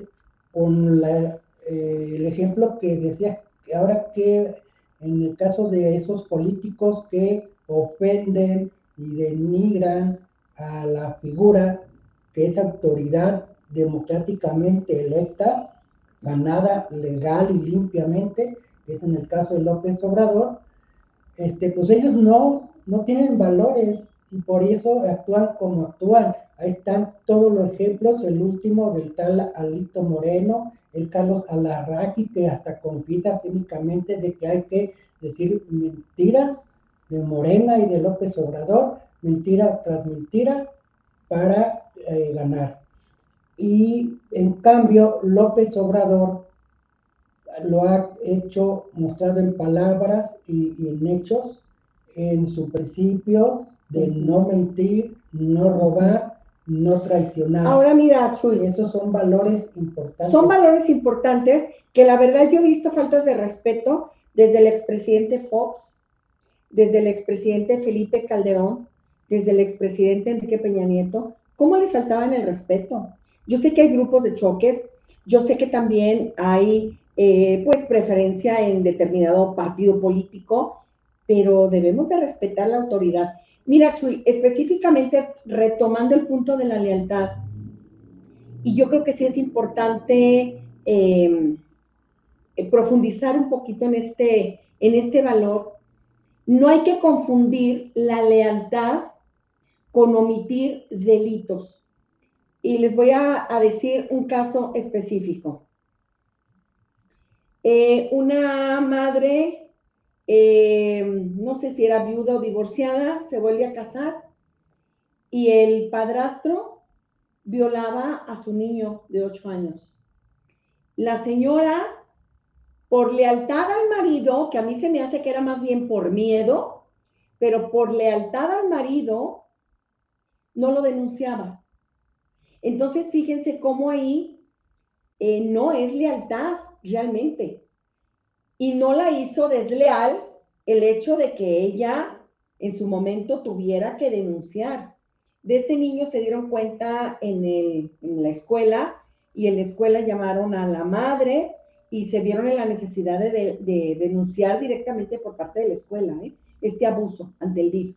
con la, eh, el ejemplo que decía, que ahora que en el caso de esos políticos que ofenden y denigran a la figura que es autoridad democráticamente electa, ganada legal y limpiamente, que es en el caso de López Obrador, este, pues ellos no, no tienen valores y por eso actúan como actúan. Ahí están todos los ejemplos, el último del tal Alito Moreno, el Carlos Alarraqui, que hasta confiesa cínicamente de que hay que decir mentiras de Morena y de López Obrador, mentira tras mentira, para eh, ganar. Y en cambio, López Obrador lo ha hecho, mostrado en palabras y, en hechos, en su principio de no mentir, no robar, no traicionar. Ahora mira, Chuy. Esos son valores importantes. Son valores importantes que la verdad yo he visto faltas de respeto desde el expresidente Fox, desde el expresidente Felipe Calderón, desde el expresidente Enrique Peña Nieto. ¿Cómo les faltaban el respeto? Yo sé que hay grupos de choques, yo sé que también hay eh, pues preferencia en determinado partido político, pero debemos de respetar la autoridad. Mira, Chuy, específicamente retomando el punto de la lealtad, y yo creo que sí es importante em, profundizar un poquito en este, en este valor. No hay que confundir la lealtad con omitir delitos. Y les voy a, decir un caso específico. Eh, una madre, em, no sé si era viuda o divorciada, se vuelve a casar y el padrastro violaba a su niño de ocho años. La señora, por lealtad al marido, que a mí se me hace que era más bien por miedo, pero por lealtad al marido, no lo denunciaba. Entonces, fíjense cómo ahí eh, no es lealtad realmente. Y no la hizo desleal el hecho de que ella en su momento tuviera que denunciar de este niño se dieron cuenta en, la escuela y en la escuela llamaron a la madre y se vieron en la necesidad de, denunciar directamente por parte de la escuela ¿eh? este abuso ante el DIF.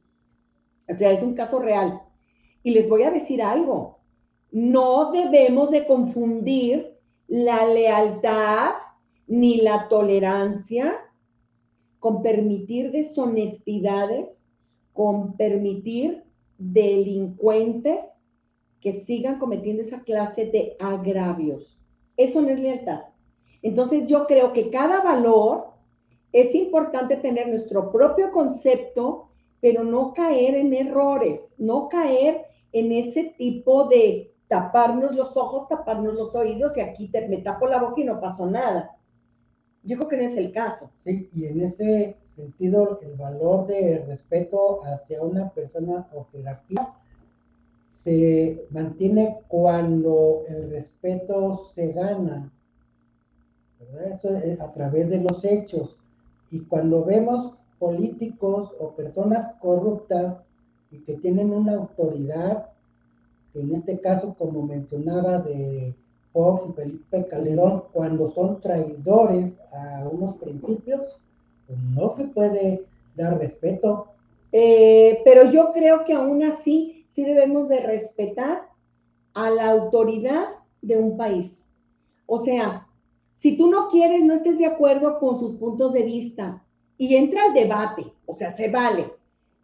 O sea, es un caso real. Y les voy a decir algo, no debemos de confundir la lealtad ni la tolerancia con permitir deshonestidades, con permitir delincuentes que sigan cometiendo esa clase de agravios. Eso no es lealtad. Entonces yo creo que cada valor es importante tener nuestro propio concepto, pero no caer en errores, no caer en ese tipo de taparnos los ojos, taparnos los oídos y aquí te, me tapo la boca y no pasó nada. Yo creo que no es el caso. Sí, y en ese sentido, el valor de respeto hacia una persona o jerarquía se mantiene cuando el respeto se gana, ¿verdad? Eso es a través de los hechos. Y cuando vemos políticos o personas corruptas y que tienen una autoridad, en este caso, como mencionaba de Fox y Felipe Calderón, cuando son traidores a unos principios, no se puede dar respeto. Eh, pero yo creo que aún así sí debemos de respetar a la autoridad de un país. O sea, si tú no quieres, no estés de acuerdo con sus puntos de vista y entra al debate, o sea, se vale.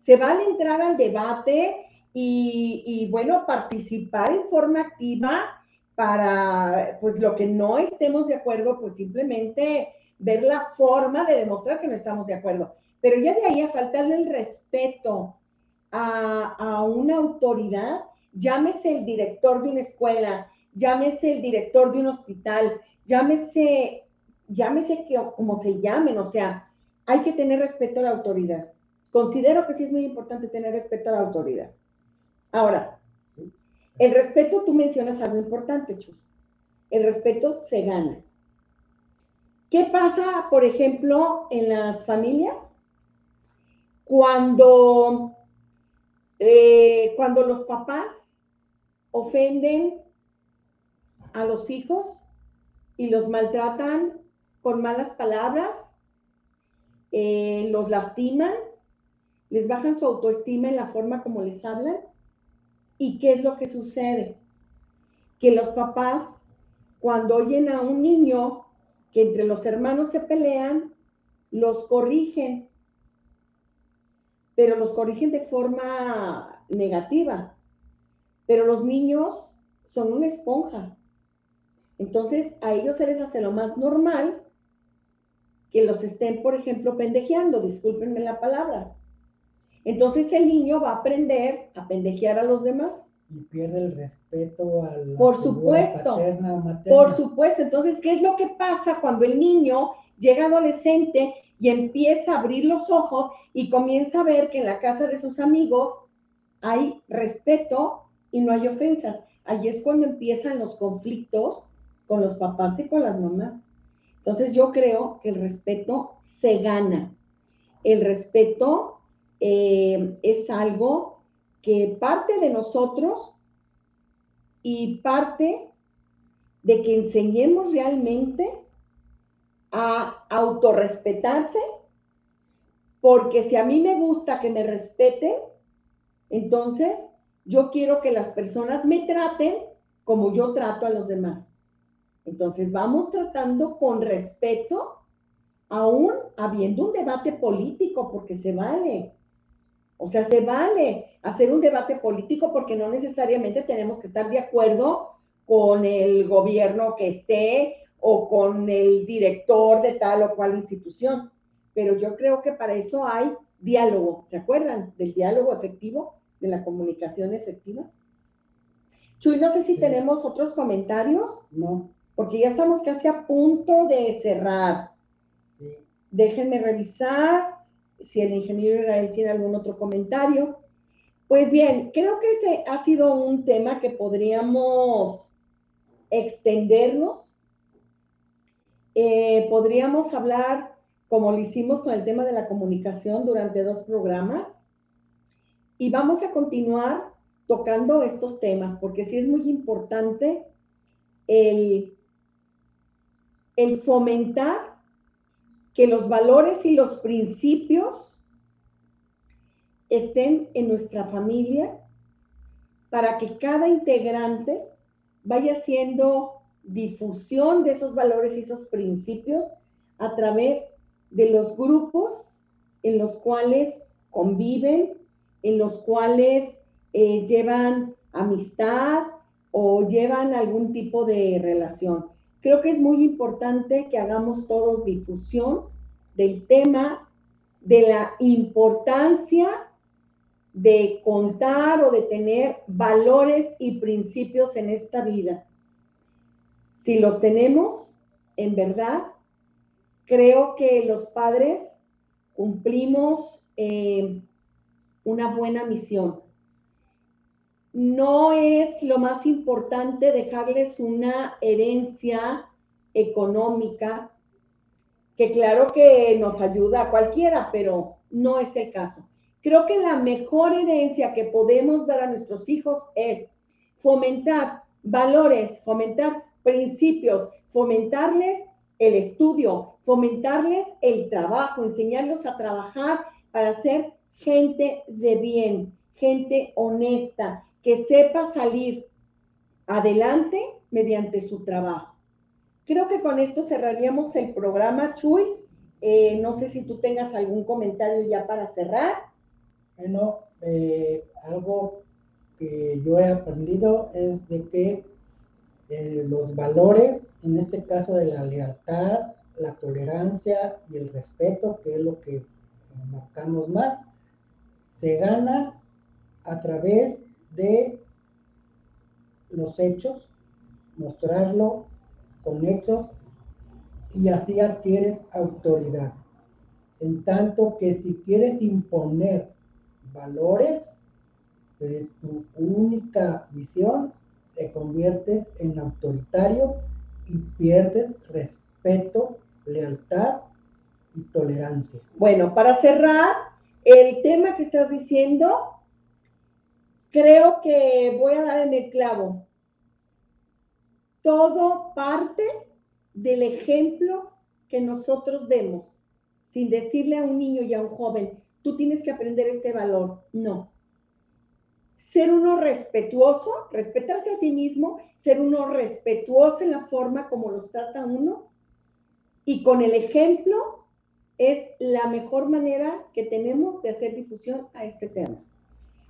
Se vale entrar al debate y, y bueno, participar en forma activa para, pues lo que no estemos de acuerdo, pues simplemente ver la forma de demostrar que no estamos de acuerdo. Pero ya de ahí a faltarle el respeto a, una autoridad, llámese el director de una escuela, llámese el director de un hospital, llámese, llámese que, como se llamen, o sea, hay que tener respeto a la autoridad. Considero que sí es muy importante tener respeto a la autoridad. Ahora, el respeto, tú mencionas algo importante, Chus. El respeto se gana. ¿Qué pasa, por ejemplo, en las familias? Cuando, eh, cuando los papás ofenden a los hijos y los maltratan con malas palabras, eh, los lastiman, les bajan su autoestima en la forma como les hablan. ¿Y qué es lo que sucede? Que los papás, cuando oyen a un niño que entre los hermanos se pelean, los corrigen, pero los corrigen de forma negativa. Pero los niños son una esponja. Entonces a ellos se les hace lo más normal que los estén, por ejemplo, pendejeando, discúlpenme la palabra. Entonces el niño va a aprender a pendejear a los demás y pierde el respeto a la por supuesto, Por supuesto. Entonces, ¿qué es lo que pasa cuando el niño llega adolescente y empieza a abrir los ojos y comienza a ver que en la casa de sus amigos hay respeto y no hay ofensas? Ahí es cuando empiezan los conflictos con los papás y con las mamás. Entonces, yo creo que el respeto se gana. El respeto eh, es algo que parte de nosotros y parte de que enseñemos realmente a autorrespetarse, Porque si a mí me gusta que me respeten, entonces yo quiero que las personas me traten como yo trato a los demás. Entonces vamos tratando con respeto, aún habiendo un debate político, porque se vale. O sea, se vale hacer un debate político porque no necesariamente tenemos que estar de acuerdo con el gobierno que esté o con el director de tal o cual institución. Pero yo creo que para eso hay diálogo. ¿Se acuerdan del diálogo efectivo, de la comunicación efectiva? Chuy, no sé si tenemos otros comentarios. No. Porque ya estamos casi a punto de cerrar. Déjenme revisar si el ingeniero Israel tiene algún otro comentario. Pues bien, creo que ese ha sido un tema que podríamos extendernos. Eh, podríamos hablar, como lo hicimos con el tema de la comunicación durante dos programas, y vamos a continuar tocando estos temas, porque sí es muy importante el, el fomentar que los valores y los principios estén en nuestra familia para que cada integrante vaya haciendo difusión de esos valores y esos principios a través de los grupos en los cuales conviven, en los cuales eh, llevan amistad o llevan algún tipo de relación. Creo que es muy importante que hagamos todos difusión del tema de la importancia de contar o de tener valores y principios en esta vida. Si los tenemos, en verdad, creo que los padres cumplimos eh, una buena misión no es lo más importante dejarles una herencia económica, que claro que nos ayuda a cualquiera, pero no es el caso. Creo que la mejor herencia que podemos dar a nuestros hijos es fomentar valores, fomentar principios, fomentarles el estudio, fomentarles el trabajo, enseñarlos a trabajar para ser gente de bien, gente honesta, que sepa salir adelante mediante su trabajo. Creo que con esto cerraríamos el programa, Chuy. Eh, no sé si tú tengas algún comentario ya para cerrar. Bueno, eh, algo que yo he aprendido es de que eh, los valores, en este caso de la lealtad, la tolerancia y el respeto, que es lo que marcamos más, se gana a través de los hechos, mostrarlo con hechos y así adquieres autoridad. En tanto que si quieres imponer valores de tu única visión, te conviertes en autoritario y pierdes respeto, lealtad y tolerancia. Bueno, para cerrar, el tema que estás diciendo creo que voy a dar en el clavo. Todo parte del ejemplo que nosotros demos, sin decirle a un niño y a un joven, tú tienes que aprender este valor. No. Ser uno respetuoso, respetarse a sí mismo, ser uno respetuoso en la forma como los trata uno y con el ejemplo es la mejor manera que tenemos de hacer difusión a este tema.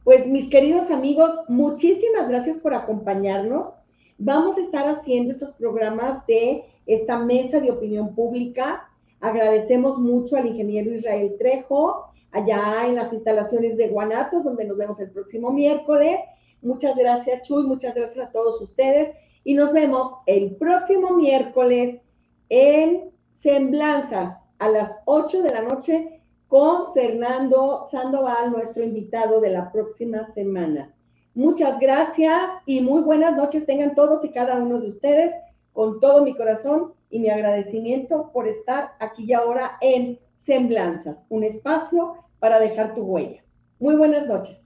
Pues mis queridos amigos, muchísimas gracias por acompañarnos. Vamos a estar haciendo estos programas de esta mesa de opinión pública. Agradecemos mucho al ingeniero Israel Trejo, allá en las instalaciones de Guanatos, donde nos vemos el próximo miércoles. Muchas gracias, Chuy, muchas gracias a todos ustedes. Y nos vemos el próximo miércoles en Semblanzas a las 8 de la noche con Fernando Sandoval, nuestro invitado de la próxima semana. Muchas gracias y muy buenas noches tengan todos y cada uno de ustedes con todo mi corazón y mi agradecimiento por estar aquí y ahora en Semblanzas, un espacio para dejar tu huella. Muy buenas noches.